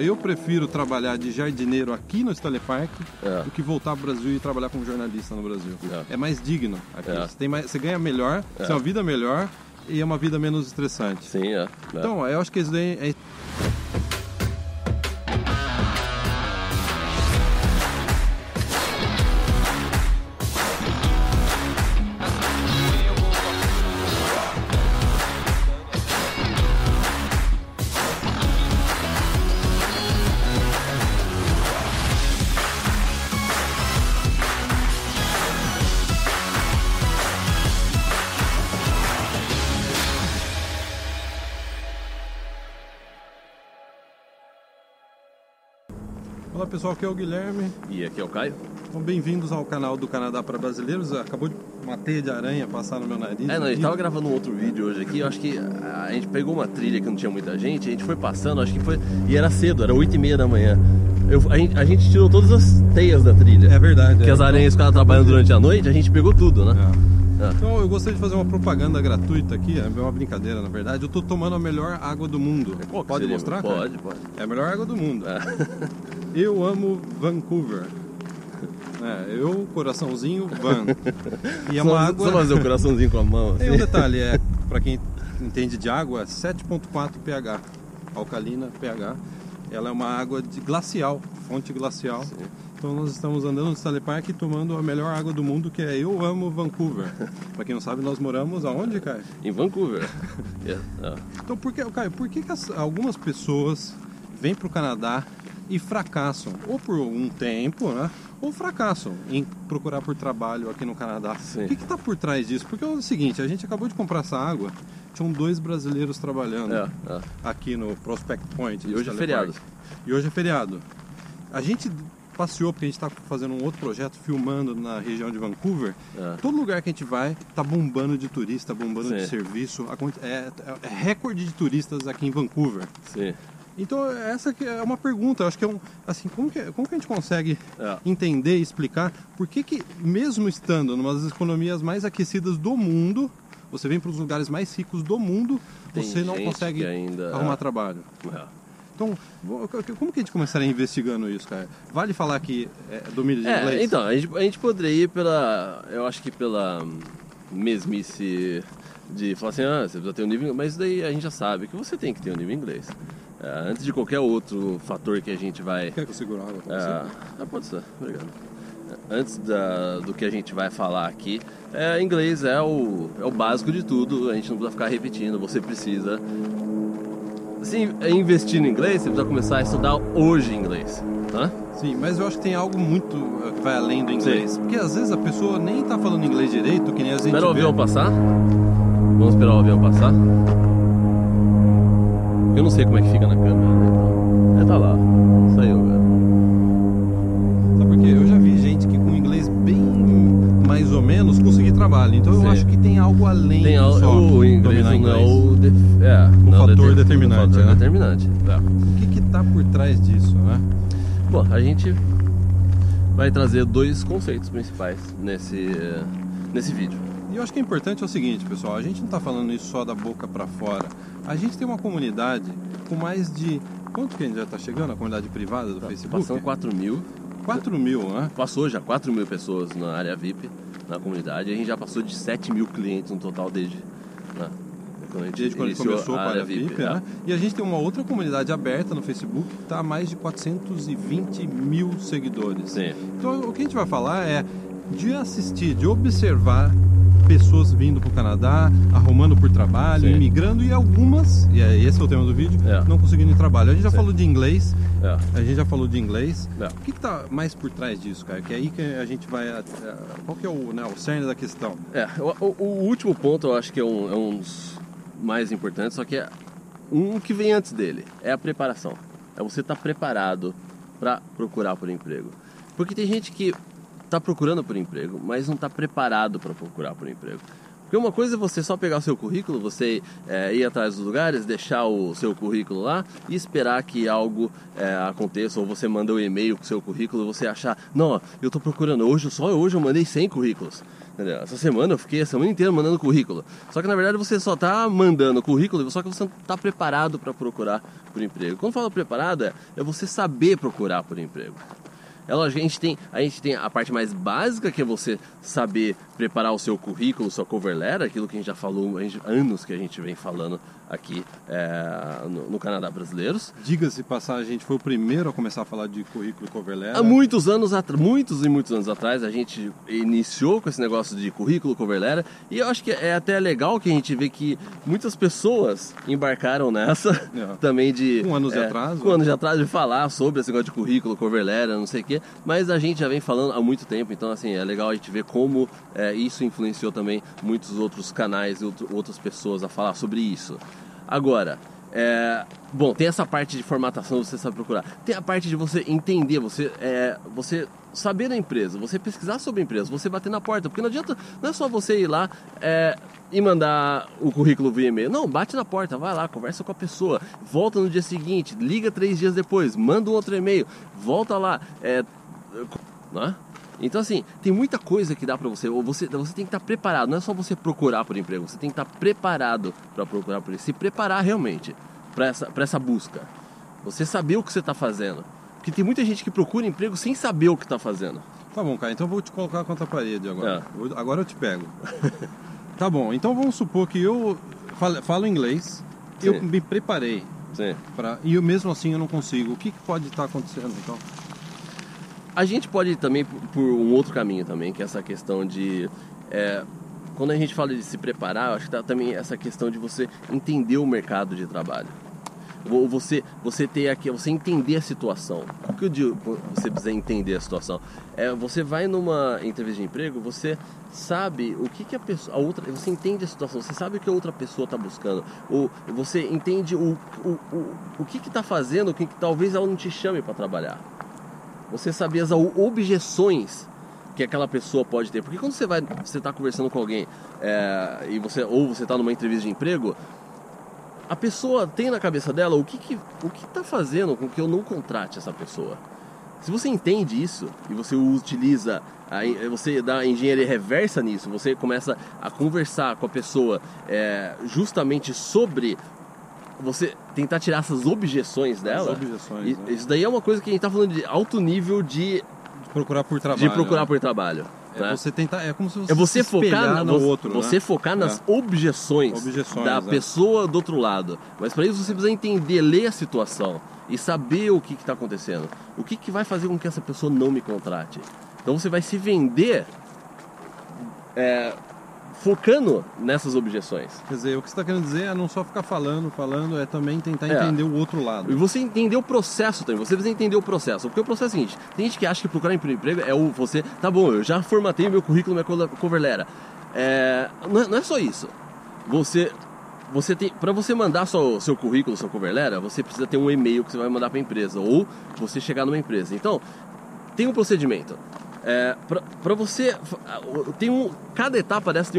Eu prefiro trabalhar de jardineiro aqui no Stanley Park É. do que voltar pro Brasil e trabalhar como jornalista no Brasil. É. É, mais digno aqui. É. Você, tem mais- você ganha melhor, você tem uma vida melhor e é uma vida menos estressante. Sim, é. é. Então, eu acho que isso daí é pessoal, aqui é o Guilherme. E aqui é o Caio? Então, bem-vindos ao canal do Canadá para Brasileiros. Acabou de uma teia de aranha passar no meu nariz. É, não, a gente tava gravando um outro vídeo hoje aqui, eu acho que a gente pegou uma trilha que não tinha muita gente, a gente foi passando, acho que foi. E era cedo, era 8 e meia da manhã. Eu- a, gente, a gente tirou todas as teias da trilha. É verdade. Que é. as aranhas ficavam trabalhando durante a noite, a gente pegou tudo, né? É. Então eu gostaria de fazer uma propaganda gratuita aqui, é uma brincadeira na verdade. Eu tô tomando a melhor água do mundo. Qual Pode mostrar? cara? Pode, pode. É a melhor água do mundo. É. Eu amo Vancouver. É, eu, coraçãozinho, Van. E é só, uma água. só fazer o coraçãozinho com a mão. Tem um Assim. detalhe, é, para quem entende de água, 7.4 pH. Alcalina pH. Ela é uma água de glacial, fonte glacial. Então nós estamos andando no Stanley Park tomando a melhor água do mundo, que é Eu Amo Vancouver. Para quem não sabe, nós moramos aonde, Caio? Em Vancouver. É, é. Então, por que, Caio, por que, que as- algumas pessoas vêm para o Canadá e fracassam? Ou por um tempo, né? Ou fracassam em procurar por trabalho aqui no Canadá. Sim. O que está por trás disso? Porque é o seguinte, a gente acabou de comprar essa água, tinham dois brasileiros trabalhando É, é. aqui no Prospect Point. E de hoje é feriado. Park. E hoje é feriado. A gente passeou porque a gente está fazendo um outro projeto filmando na região de Vancouver. É. Todo lugar que a gente vai tá bombando de turista, bombando de Sim. serviço. A quanti- É, é recorde de turistas aqui em Vancouver. Sim. Então essa é uma pergunta. Acho que é um assim como que, como que a gente consegue É. entender e explicar por que que mesmo estando numa das economias mais aquecidas do mundo, você vem para os lugares mais ricos do mundo, Tem você não consegue ainda- arrumar trabalho. É. Então, como que a gente começaria investigando isso, cara? Vale falar que é domínio de É, inglês? então, a gente, a gente poderia ir pela. Eu acho que pela mesmice de falar assim, ah, você precisa ter um nível mas daí a gente já sabe que você tem que ter um nível em inglês. É, antes de qualquer outro fator que a gente vai. Quer que eu segure a água pra É, você? ah, pode ser, obrigado. É, Antes da- do que a gente vai falar aqui, é, inglês é o, é o básico de tudo, a gente não precisa ficar repetindo, você precisa. Se investir no inglês, você precisa começar a estudar hoje inglês. Tá? Sim, mas eu acho que tem algo muito eh, que vai além do inglês. Porque às vezes a pessoa nem tá falando inglês direito, que nem a gente Espera o avião passar. Vamos esperar o avião passar. Eu não sei como é que fica na câmera. Né? Então. É, tá lá. Saiu, velho. Sabe por quê? Eu já vi gente que com inglês bem mais ou menos conseguir trabalho. Então eu Sim. acho que tem algo além Tem do al- só o inglês dominar não é o, def- é, O não fator deter- determinante, o fator né? determinante. Tá. O que que tá por trás disso, né? Bom, a gente vai trazer dois conceitos principais nesse, eh, nesse vídeo. E eu acho que é importante é o seguinte, pessoal, a gente não tá falando isso só da boca para fora. A gente tem uma comunidade com mais de quanto que a gente já tá chegando? A comunidade privada do Facebook? Tá Passando 4 mil. 4 mil, né? Passou já 4 mil pessoas na área VIP, na comunidade. A gente já passou de 7 mil clientes no total desde, né, quando a gente Desde quando começou com a área VIP, é. né? E a gente tem uma outra comunidade aberta no Facebook que está a mais de 420 mil seguidores. Sim. Então o que a gente vai falar é de assistir, de observar pessoas vindo para o Canadá, arrumando por trabalho, Sim. imigrando e algumas, e é esse é o tema do vídeo, É. não conseguindo trabalho. A gente já Sim. falou de inglês, É. a gente já falou de inglês. É. O que está mais por trás disso, cara? Que é aí que a gente vai. eh, Qual que é o, né, o cerne da questão? É, o, o- último ponto eu acho que é um, é um dos mais importantes, só que é um que vem antes dele, é a preparação. É você estar preparado para procurar por emprego. Porque tem gente que está procurando por emprego, mas não está preparado para procurar por emprego. Porque uma coisa é você só pegar o seu currículo, você é, ir atrás dos lugares, deixar o seu currículo lá e esperar que algo é, aconteça, ou você manda um e-mail com o seu currículo, você achar, não, eu estou procurando hoje, só hoje eu mandei 100 currículos. Essa semana eu fiquei a semana inteira mandando currículo. Só que na verdade você só está mandando currículo, só que você não está preparado para procurar por emprego. Quando falo preparado é, é você saber procurar por emprego. Ela, a, gente tem, a gente tem a parte mais básica, que é você saber preparar o seu currículo, sua cover letter, aquilo que a gente já falou, há anos que a gente vem falando aqui é, no, no, Canadá Brasileiros. Diga-se passar, a gente foi o primeiro a começar a falar de currículo cover letter. Há muitos anos, muitos e muitos anos atrás, a gente iniciou com esse negócio de currículo, cover letter, e eu acho que é até legal que a gente vê que muitas pessoas embarcaram nessa é. também de... Com anos é, de atraso. Com anos de atraso de falar sobre esse negócio de currículo, cover letter, não sei o quê, mas a gente já vem falando há muito tempo, então assim, é legal a gente ver como é, isso influenciou também muitos outros canais e outras pessoas a falar sobre isso. Agora, é, bom, tem essa parte de formatação, você sabe procurar. Tem a parte de você entender, você, é, você saber da empresa, você pesquisar sobre a empresa, você bater na porta. Porque não adianta, não é só você ir lá é, e mandar o currículo via e-mail. Não, bate na porta, vai lá, conversa com a pessoa, volta no dia seguinte, liga três dias depois, manda um outro e-mail, volta lá. É, não é? Então, assim, tem muita coisa que dá para você. Ou você, você tem que estar preparado. Não é só você procurar por emprego. Você tem que estar preparado para procurar por isso. Se preparar realmente para essa, essa busca. Você saber o que você está fazendo. Porque tem muita gente que procura emprego sem saber o que está fazendo. Tá bom, cara. Então eu vou te colocar contra a parede agora. É. Agora eu te pego. tá bom. Então vamos supor que eu falo, falo inglês. Sim. Eu me preparei. Sim. Pra, e eu, mesmo assim eu não consigo. O que, que pode estar acontecendo então? A gente pode ir também por um outro caminho também, que é essa questão de... É, quando a gente fala de se preparar, acho que tá também essa questão de você entender o mercado de trabalho. Ou você, você ter aqui, você entender a situação. O que eu digo, você precisa entender a situação? É, você vai numa entrevista de emprego, você sabe o que, que a pessoa, a outra, você entende a situação, você sabe o que a outra pessoa está buscando, ou você entende o, o, o, o que está fazendo, que, que talvez ela não te chame para trabalhar você saber as objeções que aquela pessoa pode ter. Porque quando você vai, você está conversando com alguém é, e você ou você está numa entrevista de emprego, a pessoa tem na cabeça dela o que que o que está fazendo com que eu não contrate essa pessoa. Se você entende isso e você utiliza, você dá engenharia reversa nisso, você começa a conversar com a pessoa é, justamente sobre você tentar tirar essas objeções dela. As objeções. né? Isso daí é uma coisa que a gente tá falando de alto nível de, de procurar por trabalho. De procurar né? por trabalho. É né? você tentar, é como se você, é você focar no outro, você né? focar nas é. objeções, objeções, da é. pessoa do outro lado. Mas para isso você precisa entender, ler a situação e saber o que está acontecendo. O que, que vai fazer com que essa pessoa não me contrate. Então você vai se vender é, focando nessas objeções. Quer dizer, o que você está querendo dizer é não só ficar falando, falando, é também tentar é. entender o outro lado. E você entender o processo também, você precisa entender o processo. Porque o processo é o seguinte, tem gente que acha que procurar emprego é o você, tá bom, eu já formatei meu currículo, minha cover letter. É, não, é, não é só isso. Você você tem para você mandar seu, seu currículo, seu cover letter, você precisa ter um e-mail que você vai mandar para a empresa ou você chegar numa empresa. Então, tem um procedimento. É, para você tem um cada etapa dessa tem um